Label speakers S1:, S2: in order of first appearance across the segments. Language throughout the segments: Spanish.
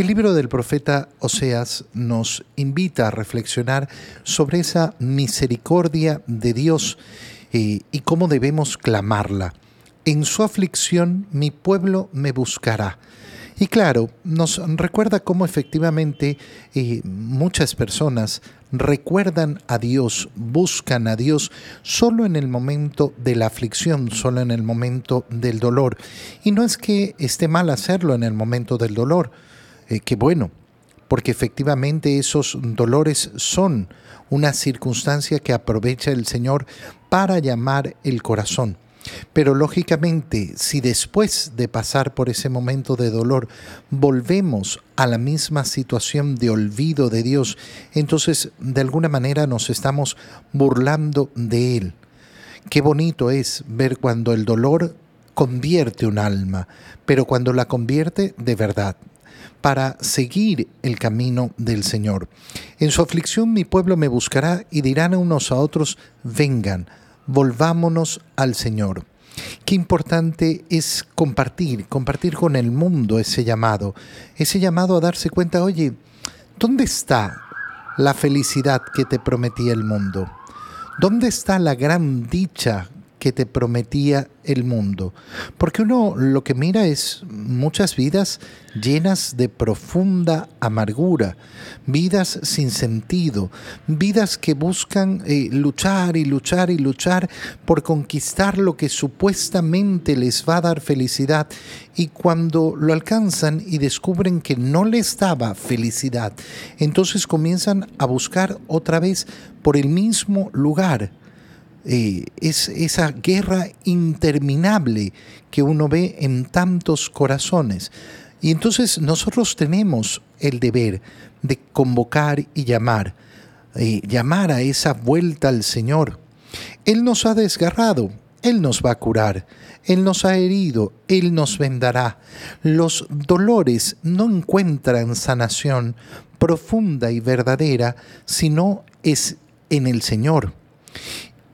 S1: El libro del profeta Oseas nos invita a reflexionar sobre esa misericordia de Dios eh, y cómo debemos clamarla. En su aflicción mi pueblo me buscará. Y claro, nos recuerda cómo efectivamente eh, muchas personas recuerdan a Dios, buscan a Dios solo en el momento de la aflicción, solo en el momento del dolor. Y no es que esté mal hacerlo en el momento del dolor, eh, que bueno, porque efectivamente esos dolores son una circunstancia que aprovecha el Señor para llamar el corazón. Pero lógicamente, si después de pasar por ese momento de dolor volvemos a la misma situación de olvido de Dios, entonces de alguna manera nos estamos burlando de Él. Qué bonito es ver cuando el dolor convierte un alma, pero cuando la convierte de verdad, para seguir el camino del Señor. En su aflicción mi pueblo me buscará y dirán a unos a otros, vengan volvámonos al Señor. Qué importante es compartir, compartir con el mundo ese llamado, ese llamado a darse cuenta, oye, ¿dónde está la felicidad que te prometía el mundo? ¿Dónde está la gran dicha que te prometía el mundo. Porque uno lo que mira es muchas vidas llenas de profunda amargura, vidas sin sentido, vidas que buscan eh, luchar y luchar y luchar por conquistar lo que supuestamente les va a dar felicidad y cuando lo alcanzan y descubren que no les daba felicidad, entonces comienzan a buscar otra vez por el mismo lugar es esa guerra interminable que uno ve en tantos corazones. Y entonces nosotros tenemos el deber de convocar y llamar, llamar a esa vuelta al Señor. Él nos ha desgarrado, Él nos va a curar, Él nos ha herido, Él nos vendará. Los dolores no encuentran sanación profunda y verdadera, sino es en el Señor.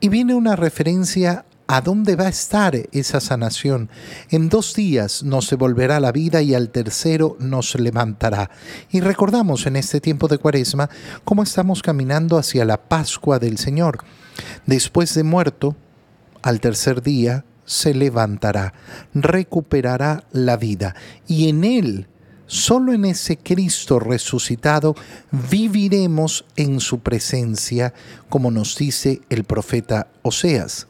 S1: Y viene una referencia a dónde va a estar esa sanación. En dos días nos devolverá la vida y al tercero nos levantará. Y recordamos en este tiempo de cuaresma cómo estamos caminando hacia la Pascua del Señor. Después de muerto, al tercer día se levantará, recuperará la vida y en él Solo en ese Cristo resucitado viviremos en su presencia, como nos dice el profeta Oseas.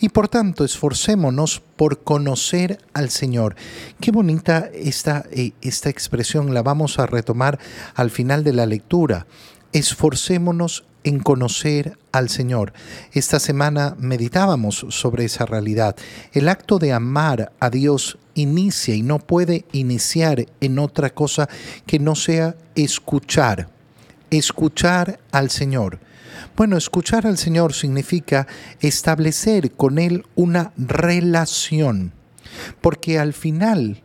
S1: Y por tanto, esforcémonos por conocer al Señor. Qué bonita esta, eh, esta expresión, la vamos a retomar al final de la lectura. Esforcémonos en conocer al Señor. Esta semana meditábamos sobre esa realidad. El acto de amar a Dios inicia y no puede iniciar en otra cosa que no sea escuchar. Escuchar al Señor. Bueno, escuchar al Señor significa establecer con Él una relación, porque al final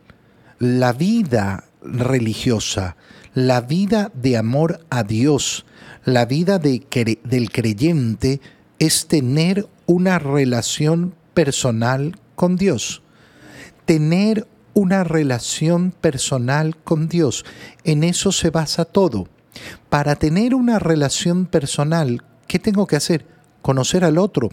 S1: la vida religiosa, la vida de amor a Dios, la vida de, del creyente es tener una relación personal con Dios. Tener una relación personal con Dios. En eso se basa todo. Para tener una relación personal, ¿qué tengo que hacer? Conocer al otro.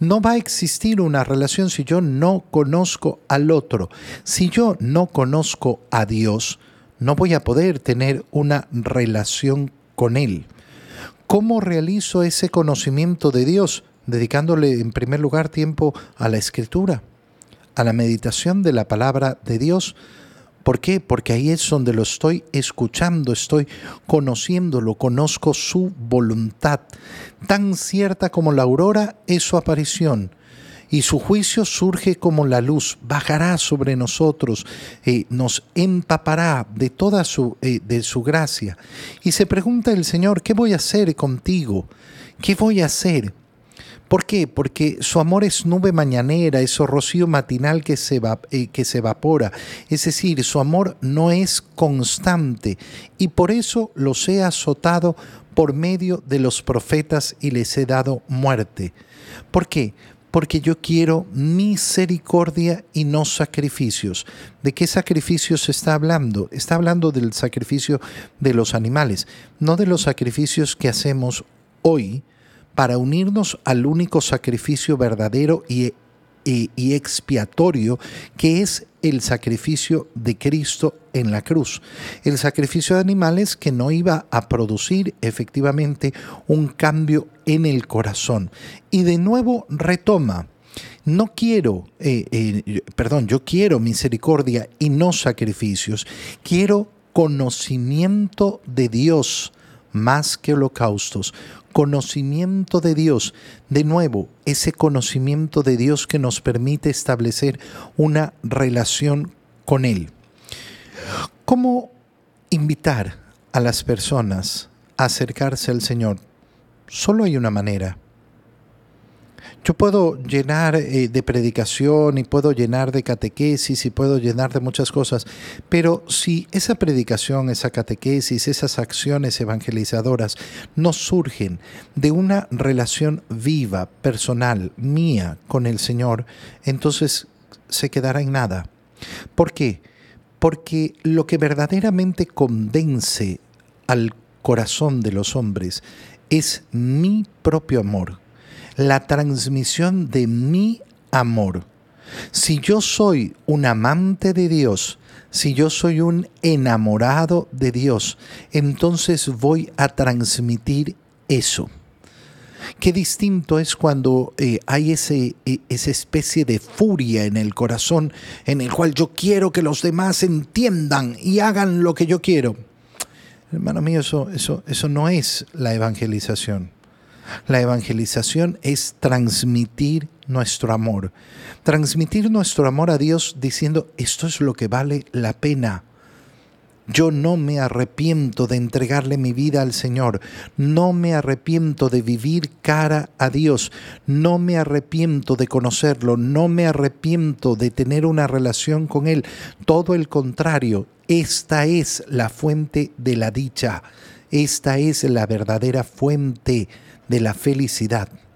S1: No va a existir una relación si yo no conozco al otro. Si yo no conozco a Dios, no voy a poder tener una relación con Él. ¿Cómo realizo ese conocimiento de Dios? Dedicándole en primer lugar tiempo a la escritura, a la meditación de la palabra de Dios. ¿Por qué? Porque ahí es donde lo estoy escuchando, estoy conociéndolo, conozco su voluntad. Tan cierta como la aurora es su aparición y su juicio surge como la luz, bajará sobre nosotros, eh, nos empapará de toda su, eh, de su gracia. Y se pregunta el Señor, ¿qué voy a hacer contigo? ¿Qué voy a hacer? ¿Por qué? Porque su amor es nube mañanera, es rocío matinal que se, eh, que se evapora. Es decir, su amor no es constante y por eso los he azotado por medio de los profetas y les he dado muerte. ¿Por qué? porque yo quiero misericordia y no sacrificios. ¿De qué sacrificios está hablando? Está hablando del sacrificio de los animales, no de los sacrificios que hacemos hoy para unirnos al único sacrificio verdadero y, y, expiatorio que es el sacrificio de Cristo en la cruz. El sacrificio de animales que no iba a producir efectivamente un cambio en el corazón. Y de nuevo retoma. No quiero, eh, eh, perdón, yo quiero misericordia y no sacrificios. Quiero conocimiento de Dios más que holocaustos, conocimiento de Dios. De nuevo, ese conocimiento de Dios que nos permite establecer una relación con Él. ¿Cómo invitar a las personas a acercarse al Señor? Solo hay una manera, yo puedo llenar eh, de predicación y puedo llenar de catequesis y puedo llenar de muchas cosas, pero si esa predicación, esa catequesis, esas acciones evangelizadoras no surgen de una relación viva, personal, mía con el Señor, entonces se quedará en nada. ¿Por qué? Porque lo que verdaderamente convence al corazón de los hombres es mi propio amor la transmisión de mi amor. Si yo soy un amante de Dios, si yo soy un enamorado de Dios, entonces voy a transmitir eso. Qué distinto es cuando eh, hay ese, e, esa especie de furia en el corazón en el cual yo quiero que los demás entiendan y hagan lo que yo quiero. Hermano mío, eso, eso, eso no es la evangelización. La evangelización es transmitir nuestro amor. Transmitir nuestro amor a Dios diciendo, esto es lo que vale la pena. Yo no me arrepiento de entregarle mi vida al Señor, no me arrepiento de vivir cara a Dios, no me arrepiento de conocerlo, no me arrepiento de tener una relación con Él. Todo el contrario, esta es la fuente de la dicha, esta es la verdadera fuente de la felicidad.